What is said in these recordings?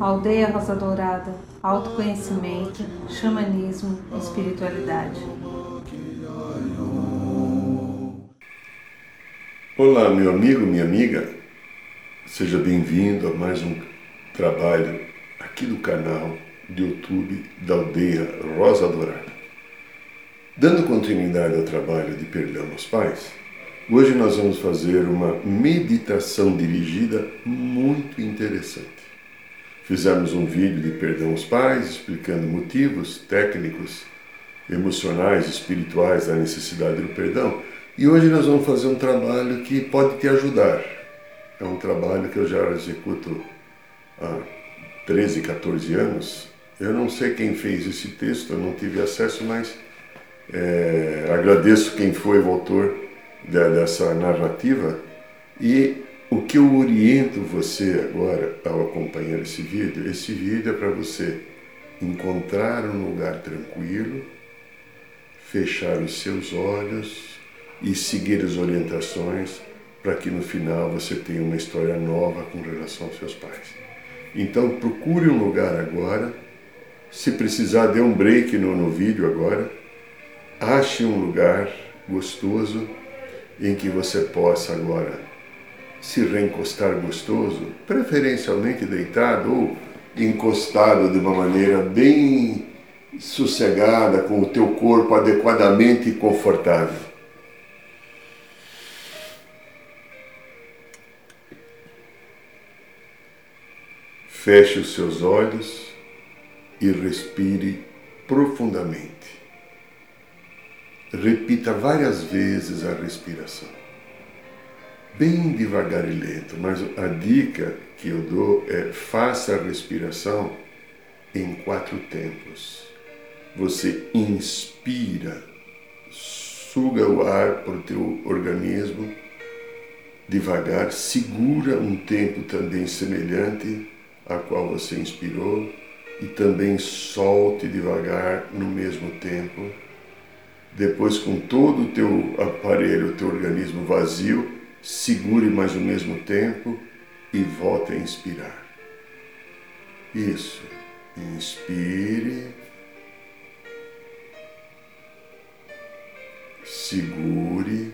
Aldeia Rosa Dourada, autoconhecimento, xamanismo, espiritualidade. Olá, meu amigo, minha amiga. Seja bem-vindo a mais um trabalho aqui do canal de YouTube da Aldeia Rosa Dourada. Dando continuidade ao trabalho de perdão aos pais, hoje nós vamos fazer uma meditação dirigida muito interessante. Fizemos um vídeo de perdão aos pais, explicando motivos técnicos, emocionais, espirituais da necessidade do perdão. E hoje nós vamos fazer um trabalho que pode te ajudar. É um trabalho que eu já executo há 13, 14 anos. Eu não sei quem fez esse texto, eu não tive acesso, mas é, agradeço quem foi o autor dessa narrativa e o que eu oriento você agora ao acompanhar esse vídeo, esse vídeo é para você encontrar um lugar tranquilo, fechar os seus olhos e seguir as orientações para que no final você tenha uma história nova com relação aos seus pais. Então procure um lugar agora, se precisar dê um break no, no vídeo agora, ache um lugar gostoso em que você possa agora se reencostar gostoso, preferencialmente deitado ou encostado de uma maneira bem sossegada, com o teu corpo adequadamente confortável. Feche os seus olhos e respire profundamente. Repita várias vezes a respiração bem devagar e lento, mas a dica que eu dou é faça a respiração em quatro tempos. Você inspira, suga o ar para o teu organismo devagar, segura um tempo também semelhante a qual você inspirou e também solte devagar no mesmo tempo. Depois, com todo o teu aparelho, o teu organismo vazio, segure mais o mesmo tempo e volte a inspirar. Isso. Inspire. Segure.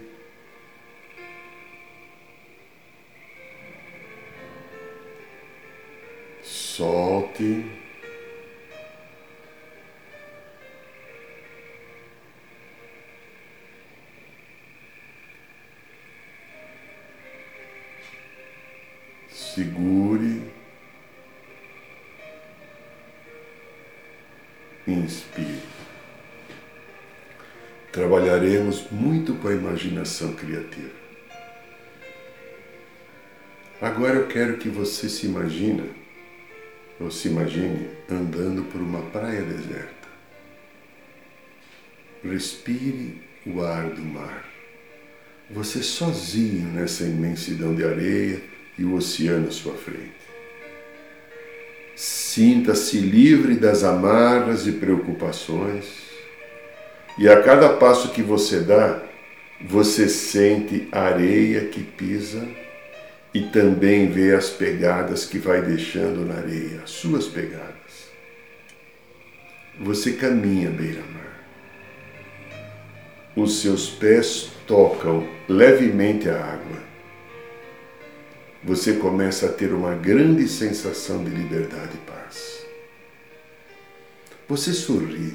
Solte. Segure, inspire. Trabalharemos muito com a imaginação criativa. Agora eu quero que você se imagine, ou se imagine andando por uma praia deserta. Respire o ar do mar. Você sozinho nessa imensidão de areia, e o oceano à sua frente. Sinta-se livre das amarras e preocupações, e a cada passo que você dá, você sente a areia que pisa e também vê as pegadas que vai deixando na areia, as suas pegadas. Você caminha beira-mar. Os seus pés tocam levemente a água você começa a ter uma grande sensação de liberdade e paz. Você sorri,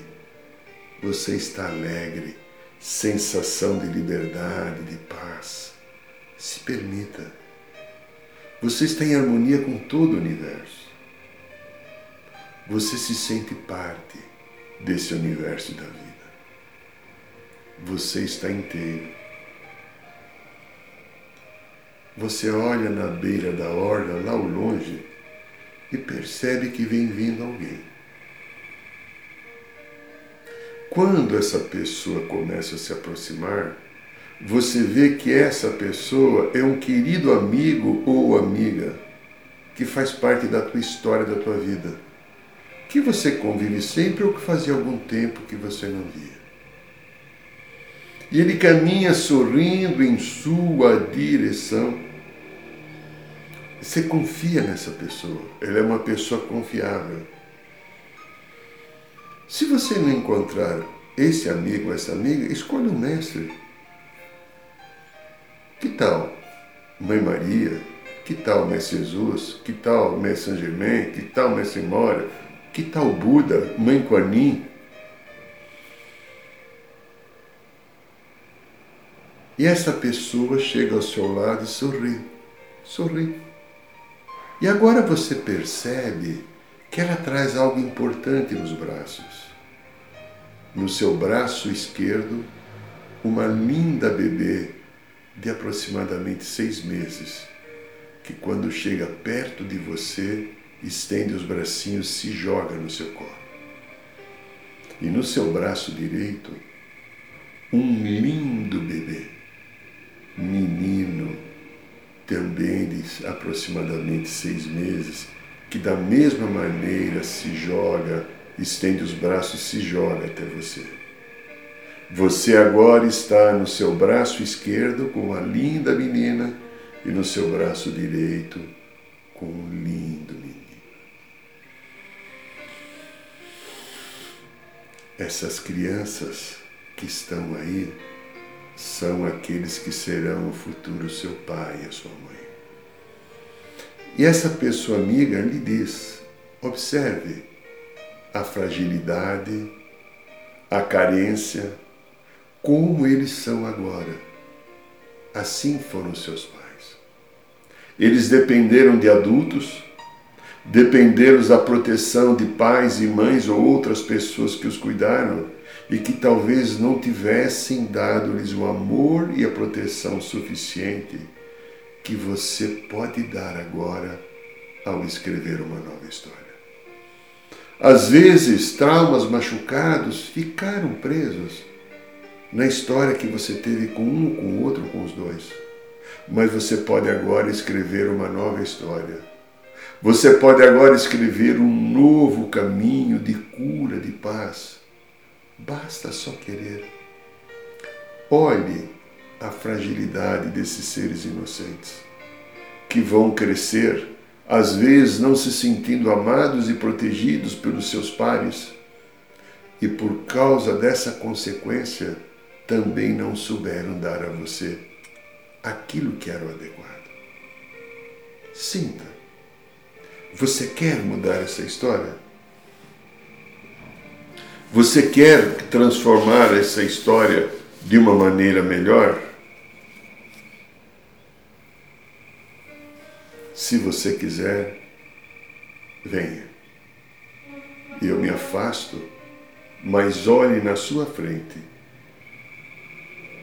você está alegre, sensação de liberdade, de paz. Se permita. Você está em harmonia com todo o universo. Você se sente parte desse universo da vida. Você está inteiro você olha na beira da orla, lá ao longe, e percebe que vem vindo alguém. Quando essa pessoa começa a se aproximar, você vê que essa pessoa é um querido amigo ou amiga que faz parte da tua história, da tua vida, que você convive sempre ou que fazia algum tempo que você não via. E ele caminha sorrindo em sua direção. Você confia nessa pessoa, ele é uma pessoa confiável. Se você não encontrar esse amigo, essa amiga, escolha um mestre. Que tal Mãe Maria? Que tal Mestre Jesus? Que tal Mestre Saint Germain? Que tal Mestre Mora? Que tal Buda? Mãe Kuan Yin? E essa pessoa chega ao seu lado e sorri, sorri. E agora você percebe que ela traz algo importante nos braços. No seu braço esquerdo, uma linda bebê de aproximadamente seis meses, que quando chega perto de você, estende os bracinhos e se joga no seu colo. E no seu braço direito, um lindo bebê menino, também de aproximadamente seis meses, que da mesma maneira se joga, estende os braços e se joga até você. Você agora está no seu braço esquerdo com uma linda menina e no seu braço direito com um lindo menino. Essas crianças que estão aí são aqueles que serão no futuro seu pai e a sua mãe. E essa pessoa amiga lhe diz: observe a fragilidade, a carência, como eles são agora. Assim foram seus pais. Eles dependeram de adultos, dependeram da proteção de pais e mães ou outras pessoas que os cuidaram e que talvez não tivessem dado-lhes o amor e a proteção suficiente que você pode dar agora ao escrever uma nova história. Às vezes, traumas machucados ficaram presos na história que você teve com um, com o outro, com os dois. Mas você pode agora escrever uma nova história. Você pode agora escrever um novo caminho de cura, de paz Basta só querer. Olhe a fragilidade desses seres inocentes, que vão crescer, às vezes não se sentindo amados e protegidos pelos seus pares, e por causa dessa consequência também não souberam dar a você aquilo que era o adequado. Sinta. Você quer mudar essa história? Você quer transformar essa história de uma maneira melhor? Se você quiser, venha. Eu me afasto, mas olhe na sua frente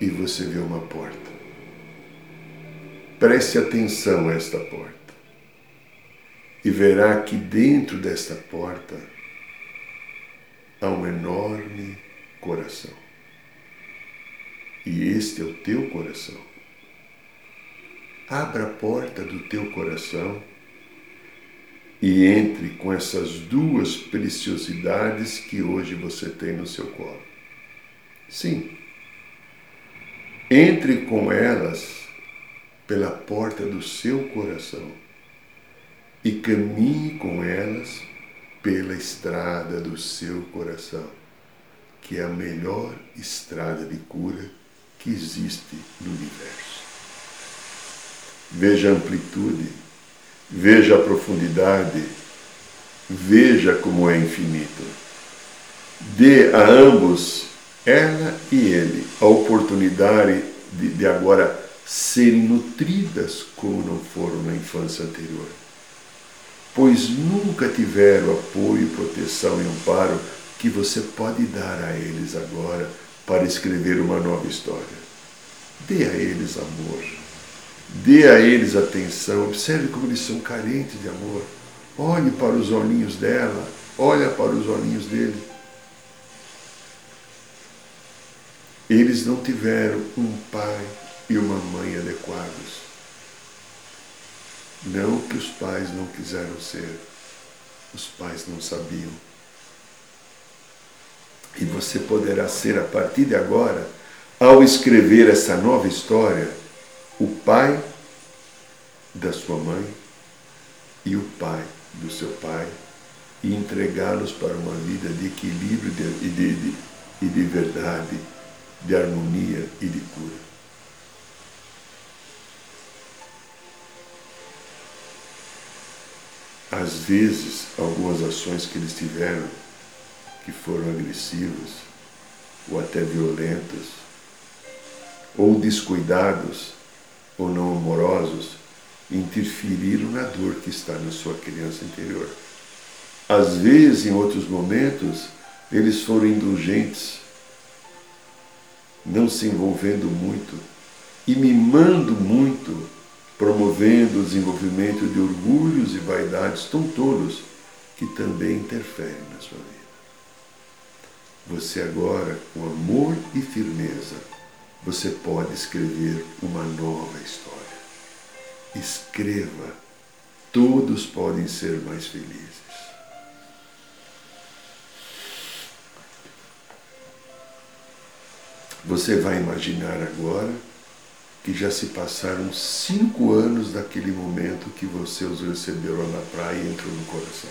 e você vê uma porta. Preste atenção a esta porta e verá que dentro desta porta a um enorme coração. E este é o teu coração. Abra a porta do teu coração e entre com essas duas preciosidades que hoje você tem no seu colo. Sim. Entre com elas pela porta do seu coração e caminhe com elas pela estrada do seu coração, que é a melhor estrada de cura que existe no universo. Veja a amplitude, veja a profundidade, veja como é infinito. Dê a ambos, ela e ele, a oportunidade de, de agora serem nutridas como não foram na infância anterior pois nunca tiveram apoio, proteção e amparo que você pode dar a eles agora para escrever uma nova história. Dê a eles amor, dê a eles atenção, observe como eles são carentes de amor. Olhe para os olhinhos dela, olha para os olhinhos dele. Eles não tiveram um pai e uma mãe adequados. Não que os pais não quiseram ser, os pais não sabiam. E você poderá ser, a partir de agora, ao escrever essa nova história, o pai da sua mãe e o pai do seu pai e entregá-los para uma vida de equilíbrio e de, de, de, de verdade, de harmonia e de cura. Às vezes, algumas ações que eles tiveram, que foram agressivas, ou até violentas, ou descuidados, ou não amorosos, interferiram na dor que está na sua criança interior. Às vezes, em outros momentos, eles foram indulgentes, não se envolvendo muito e mimando muito promovendo o desenvolvimento de orgulhos e vaidades tão tolos que também interferem na sua vida. Você agora, com amor e firmeza, você pode escrever uma nova história. Escreva, todos podem ser mais felizes. Você vai imaginar agora que já se passaram cinco anos daquele momento que você os recebeu lá na praia e entrou no coração.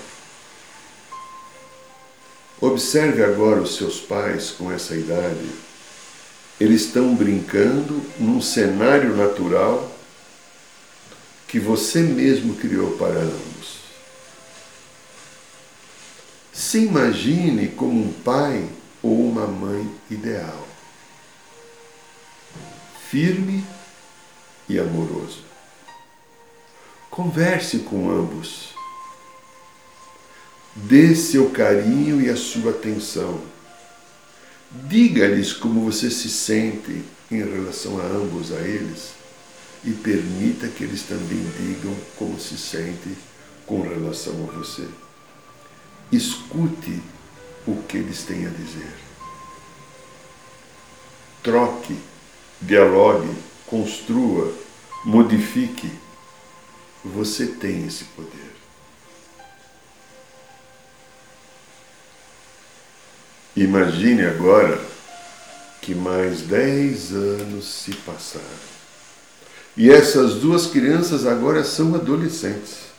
Observe agora os seus pais com essa idade. Eles estão brincando num cenário natural que você mesmo criou para ambos. Se imagine como um pai ou uma mãe ideal. Firme e amoroso. Converse com ambos. Dê seu carinho e a sua atenção. Diga-lhes como você se sente em relação a ambos, a eles, e permita que eles também digam como se sente com relação a você. Escute o que eles têm a dizer. Troque, dialogue construa, modifique, você tem esse poder. Imagine agora que mais dez anos se passaram. E essas duas crianças agora são adolescentes.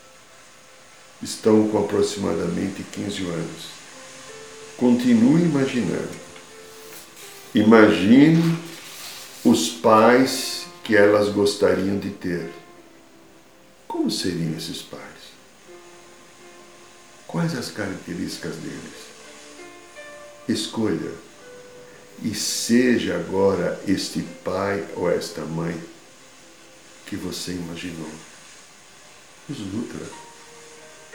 Estão com aproximadamente 15 anos. Continue imaginando. Imagine os pais que elas gostariam de ter. Como seriam esses pais? Quais as características deles? Escolha e seja agora este pai ou esta mãe que você imaginou. Os nutra,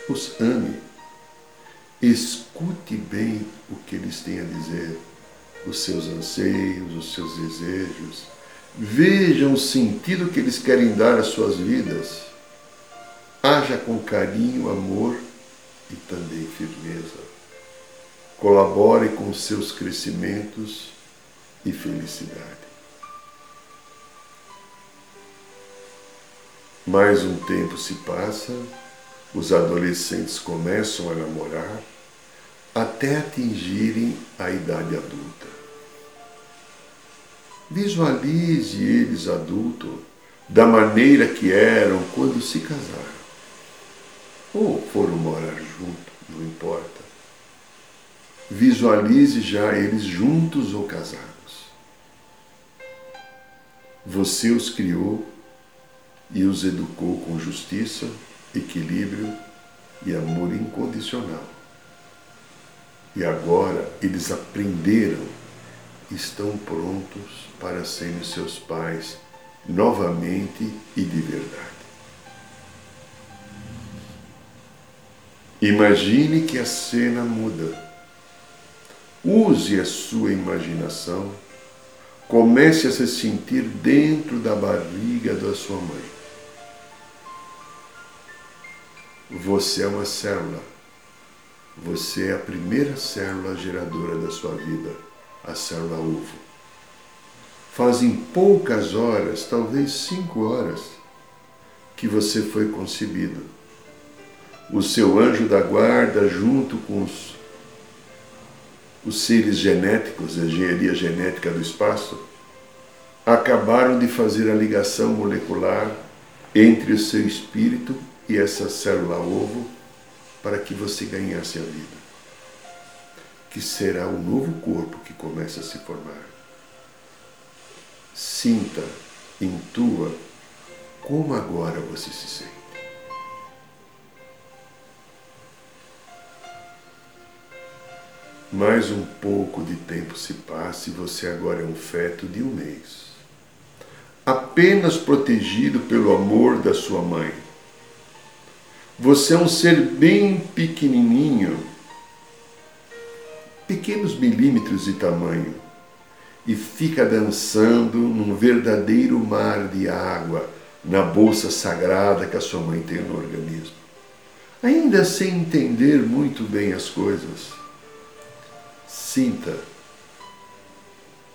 os ame, escute bem o que eles têm a dizer, os seus anseios, os seus desejos Vejam o sentido que eles querem dar às suas vidas. Haja com carinho, amor e também firmeza. Colabore com seus crescimentos e felicidade. Mais um tempo se passa, os adolescentes começam a namorar até atingirem a idade adulta. Visualize eles adultos da maneira que eram quando se casaram. Ou foram morar junto, não importa. Visualize já eles juntos ou casados. Você os criou e os educou com justiça, equilíbrio e amor incondicional. E agora eles aprenderam estão prontos para serem seus pais novamente e de verdade. Imagine que a cena muda. Use a sua imaginação. Comece a se sentir dentro da barriga da sua mãe. Você é uma célula. Você é a primeira célula geradora da sua vida a célula ovo. Fazem poucas horas, talvez cinco horas, que você foi concebido. O seu anjo da guarda, junto com os, os seres genéticos, a engenharia genética do espaço, acabaram de fazer a ligação molecular entre o seu espírito e essa célula ovo para que você ganhasse a vida. Que será o novo corpo que começa a se formar. Sinta, intua como agora você se sente. Mais um pouco de tempo se passa e você agora é um feto de um mês. Apenas protegido pelo amor da sua mãe. Você é um ser bem pequenininho, pequenos milímetros de tamanho, e fica dançando num verdadeiro mar de água na bolsa sagrada que a sua mãe tem no organismo. Ainda sem entender muito bem as coisas Sinta,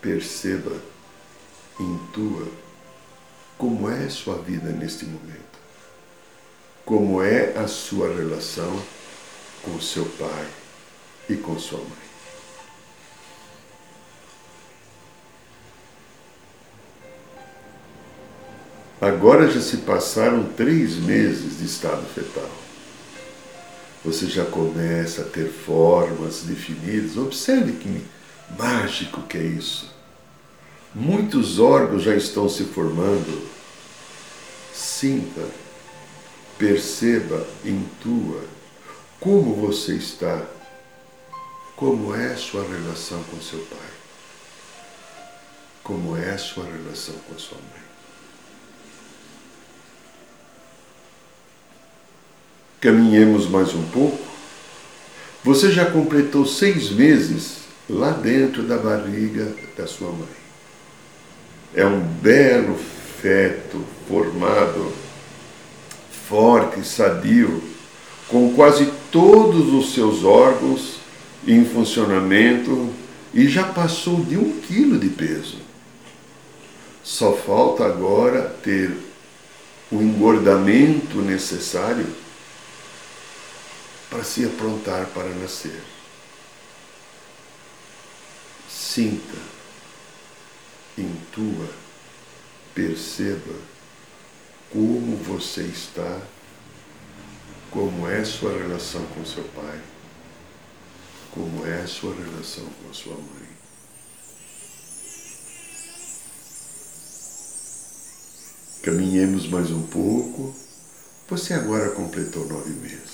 perceba, intua como é sua vida neste momento, como é a sua relação com seu pai e com sua mãe. Agora já se passaram três meses de estado fetal você já começa a ter formas definidas. Observe que mágico que é isso. Muitos órgãos já estão se formando. Sinta, perceba, intua como você está, como é sua relação com seu pai, como é sua relação com sua mãe. Caminhemos mais um pouco. Você já completou seis meses lá dentro da barriga da sua mãe. É um belo feto formado, forte, sadio, com quase todos os seus órgãos em funcionamento e já passou de um quilo de peso. Só falta agora ter o engordamento necessário para se aprontar para nascer. Sinta, intua, perceba como você está, como é sua relação com seu pai, como é sua relação com sua mãe. Caminhemos mais um pouco. Você agora completou nove meses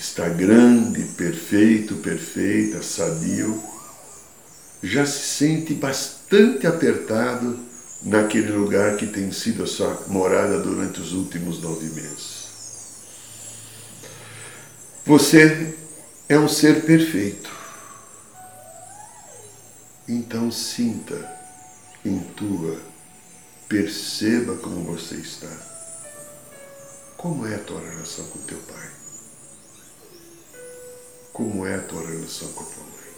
está grande, perfeito, perfeita, sadio, já se sente bastante apertado naquele lugar que tem sido a sua morada durante os últimos nove meses. Você é um ser perfeito. Então sinta, intua, perceba como você está. Como é a tua relação com teu pai? Como é a tua relação com a tua mãe?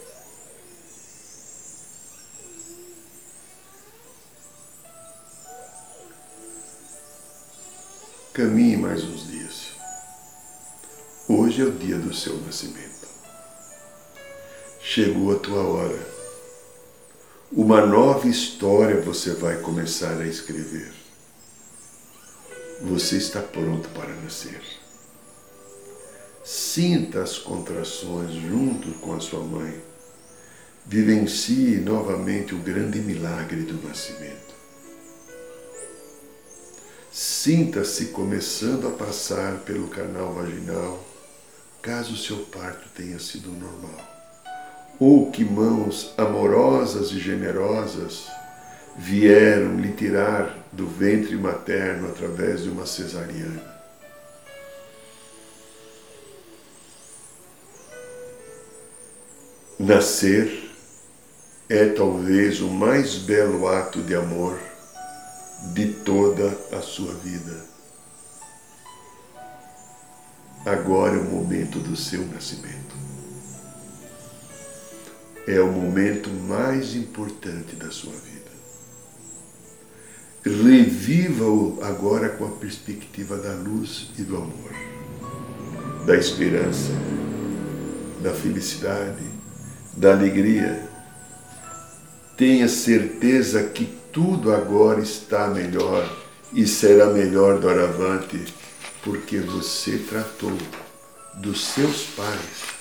Caminhe mais uns dias. Hoje é o dia do seu nascimento. Chegou a tua hora. Uma nova história você vai começar a escrever. Você está pronto para nascer. Sinta as contrações junto com a sua mãe. Vivencie novamente o grande milagre do nascimento. Sinta-se começando a passar pelo canal vaginal, caso seu parto tenha sido normal, ou que mãos amorosas e generosas vieram lhe tirar do ventre materno através de uma cesariana. Nascer é talvez o mais belo ato de amor de toda a sua vida. Agora é o momento do seu nascimento. É o momento mais importante da sua vida. Reviva-o agora com a perspectiva da luz e do amor, da esperança, da felicidade, da alegria, tenha certeza que tudo agora está melhor e será melhor doravante, porque você tratou dos seus pais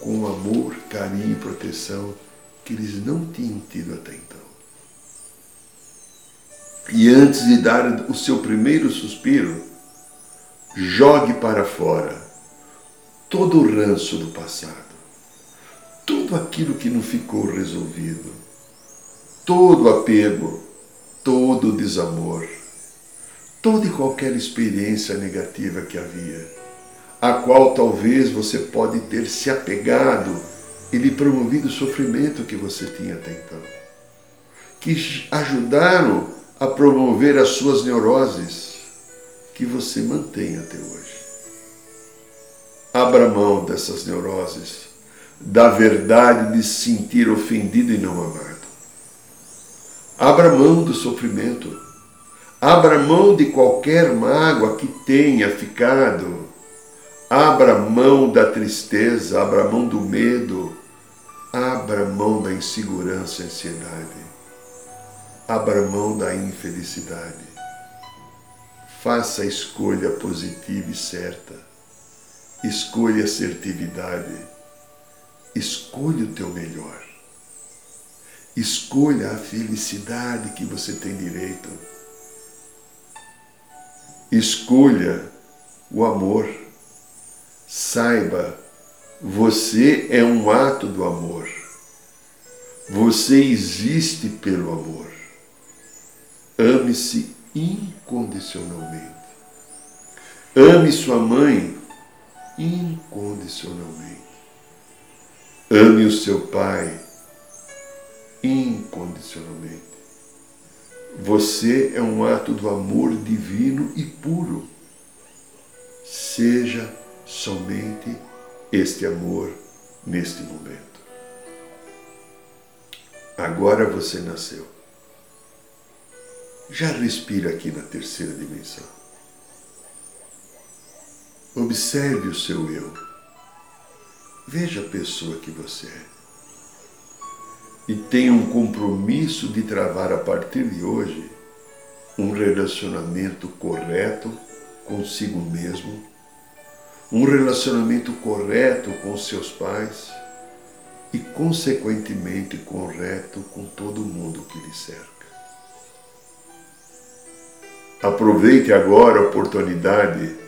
com amor, carinho e proteção que eles não tinham tido até então. E antes de dar o seu primeiro suspiro, jogue para fora todo o ranço do passado, tudo aquilo que não ficou resolvido, todo apego, todo desamor, toda e qualquer experiência negativa que havia, a qual talvez você pode ter se apegado e lhe promovido o sofrimento que você tinha até então, que ajudaram a promover as suas neuroses que você mantém até hoje. Abra mão dessas neuroses, da verdade de se sentir ofendido e não amado. Abra mão do sofrimento. Abra mão de qualquer mágoa que tenha ficado. Abra mão da tristeza, abra mão do medo, abra mão da insegurança e ansiedade. Abra mão da infelicidade. Faça a escolha positiva e certa. Escolha assertividade. Escolha o teu melhor. Escolha a felicidade que você tem direito. Escolha o amor. Saiba, você é um ato do amor. Você existe pelo amor. Ame-se incondicionalmente. Ame sua mãe incondicionalmente. Ame o seu pai incondicionalmente. Você é um ato do amor divino e puro. Seja somente este amor neste momento. Agora você nasceu. Já respira aqui na terceira dimensão. Observe o seu eu. Veja a pessoa que você é e tenha um compromisso de travar a partir de hoje um relacionamento correto consigo mesmo, um relacionamento correto com seus pais e, consequentemente, correto com todo mundo que lhe cerca. Aproveite agora a oportunidade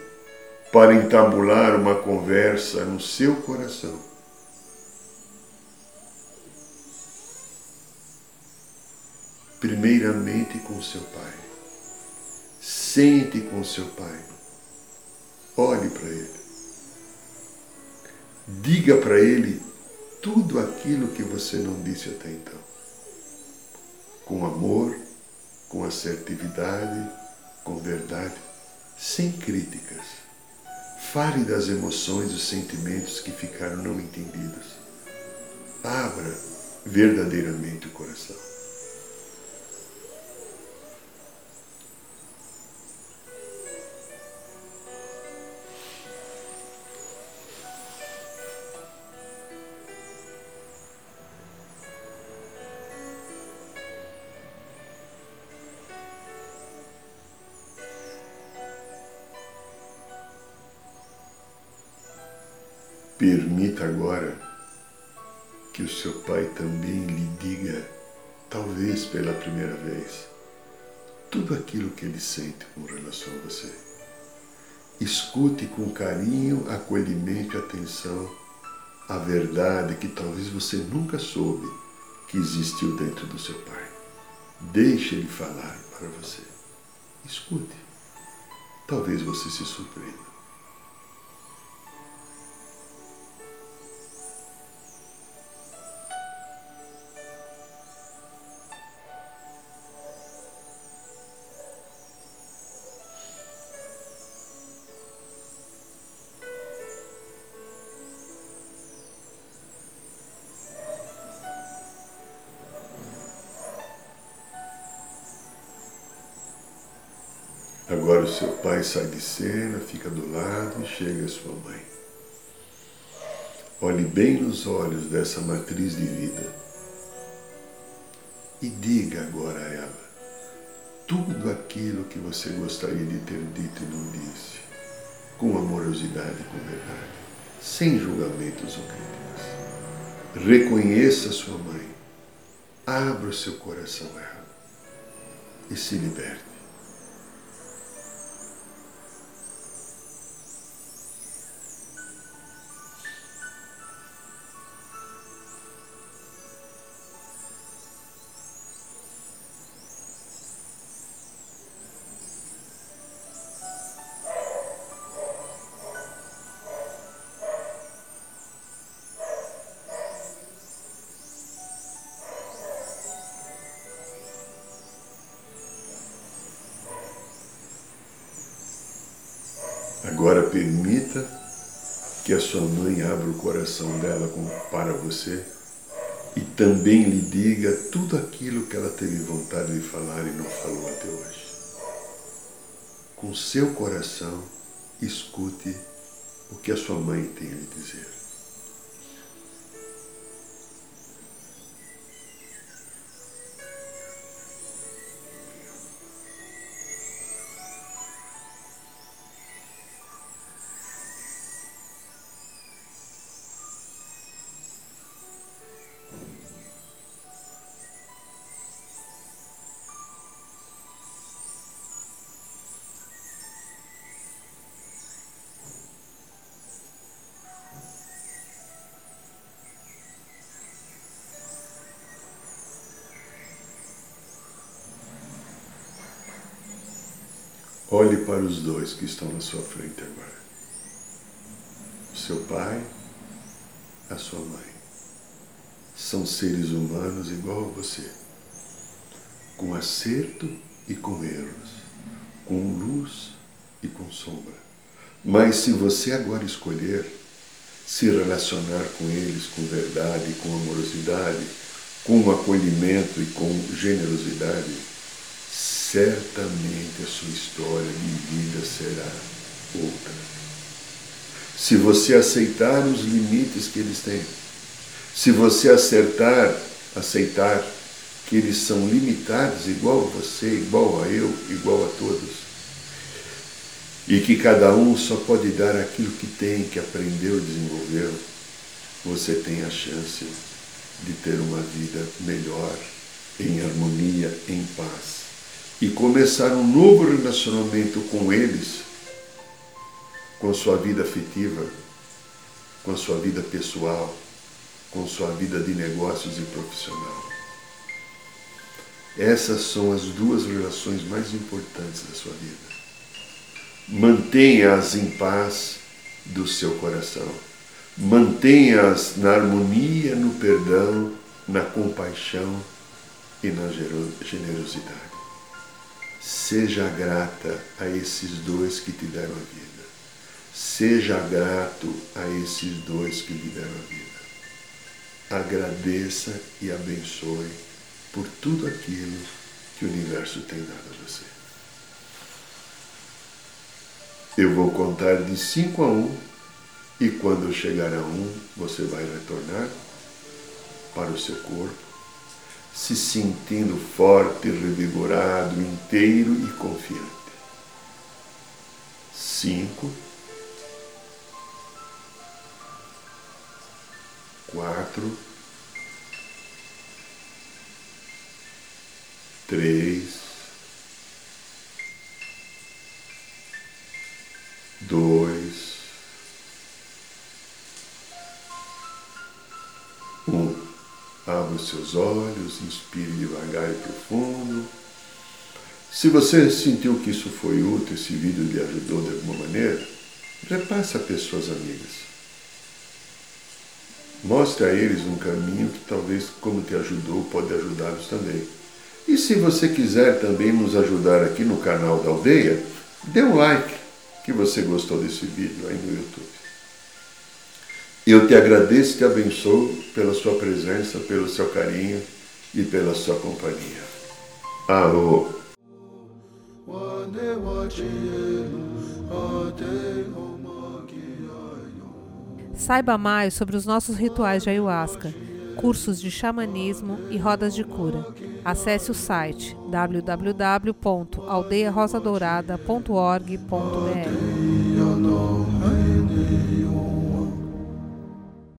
para entabular uma conversa no seu coração primeiramente com seu pai. Sente com seu pai. Olhe para ele. Diga para ele tudo aquilo que você não disse até então. Com amor, com assertividade, com verdade, sem críticas. Fale das emoções e sentimentos que ficaram não entendidos. Abra verdadeiramente o coração. Permita agora que o seu pai também lhe diga, talvez pela primeira vez, tudo aquilo que ele sente com relação a você. Escute com carinho, acolhimento e atenção a verdade que talvez você nunca soube que existiu dentro do seu pai. Deixe ele falar para você. Escute. Talvez você se surpreenda. Agora o seu pai sai de cena, fica do lado e chega a sua mãe. Olhe bem nos olhos dessa matriz de vida e diga agora a ela tudo aquilo que você gostaria de ter dito e não disse, com amorosidade e com verdade, sem julgamentos ou críticas. Reconheça sua mãe, abra o seu coração a ela e se liberte. Agora permita que a sua mãe abra o coração dela para você e também lhe diga tudo aquilo que ela teve vontade de falar e não falou até hoje. Com seu coração, escute o que a sua mãe tem a lhe dizer. Olhe para os dois que estão na sua frente agora. O seu pai, a sua mãe. São seres humanos igual a você, com acerto e com erros, com luz e com sombra. Mas se você agora escolher se relacionar com eles com verdade, com amorosidade, com acolhimento e com generosidade, certamente a sua história de vida será outra. Se você aceitar os limites que eles têm, se você acertar, aceitar que eles são limitados igual a você, igual a eu, igual a todos, e que cada um só pode dar aquilo que tem, que aprendeu, desenvolveu, você tem a chance de ter uma vida melhor, em harmonia, em paz e começar um novo relacionamento com eles, com sua vida afetiva, com sua vida pessoal, com sua vida de negócios e profissional. Essas são as duas relações mais importantes da sua vida. Mantenha-as em paz do seu coração. Mantenha-as na harmonia, no perdão, na compaixão e na generosidade. Seja grata a esses dois que te deram a vida. Seja grato a esses dois que lhe deram a vida. Agradeça e abençoe por tudo aquilo que o universo tem dado a você. Eu vou contar de 5 a 1 um, e quando chegar a 1, um, você vai retornar para o seu corpo se sentindo forte, revigorado, inteiro e confiante. 5, 4, 3, 2, os seus olhos, inspire devagar e profundo. Se você sentiu que isso foi útil, esse vídeo lhe ajudou de alguma maneira, repasse a pessoas amigas. Mostre a eles um caminho que talvez, como te ajudou, pode ajudá-los também. E se você quiser também nos ajudar aqui no canal da Aldeia, dê um like que você gostou desse vídeo aí no YouTube. Eu te agradeço e te abençoo pela sua presença, pelo seu carinho e pela sua companhia. Arro. Saiba mais sobre os nossos rituais de ayahuasca, cursos de xamanismo e rodas de cura. Acesse o site www.aldeiarosadourada.org.br.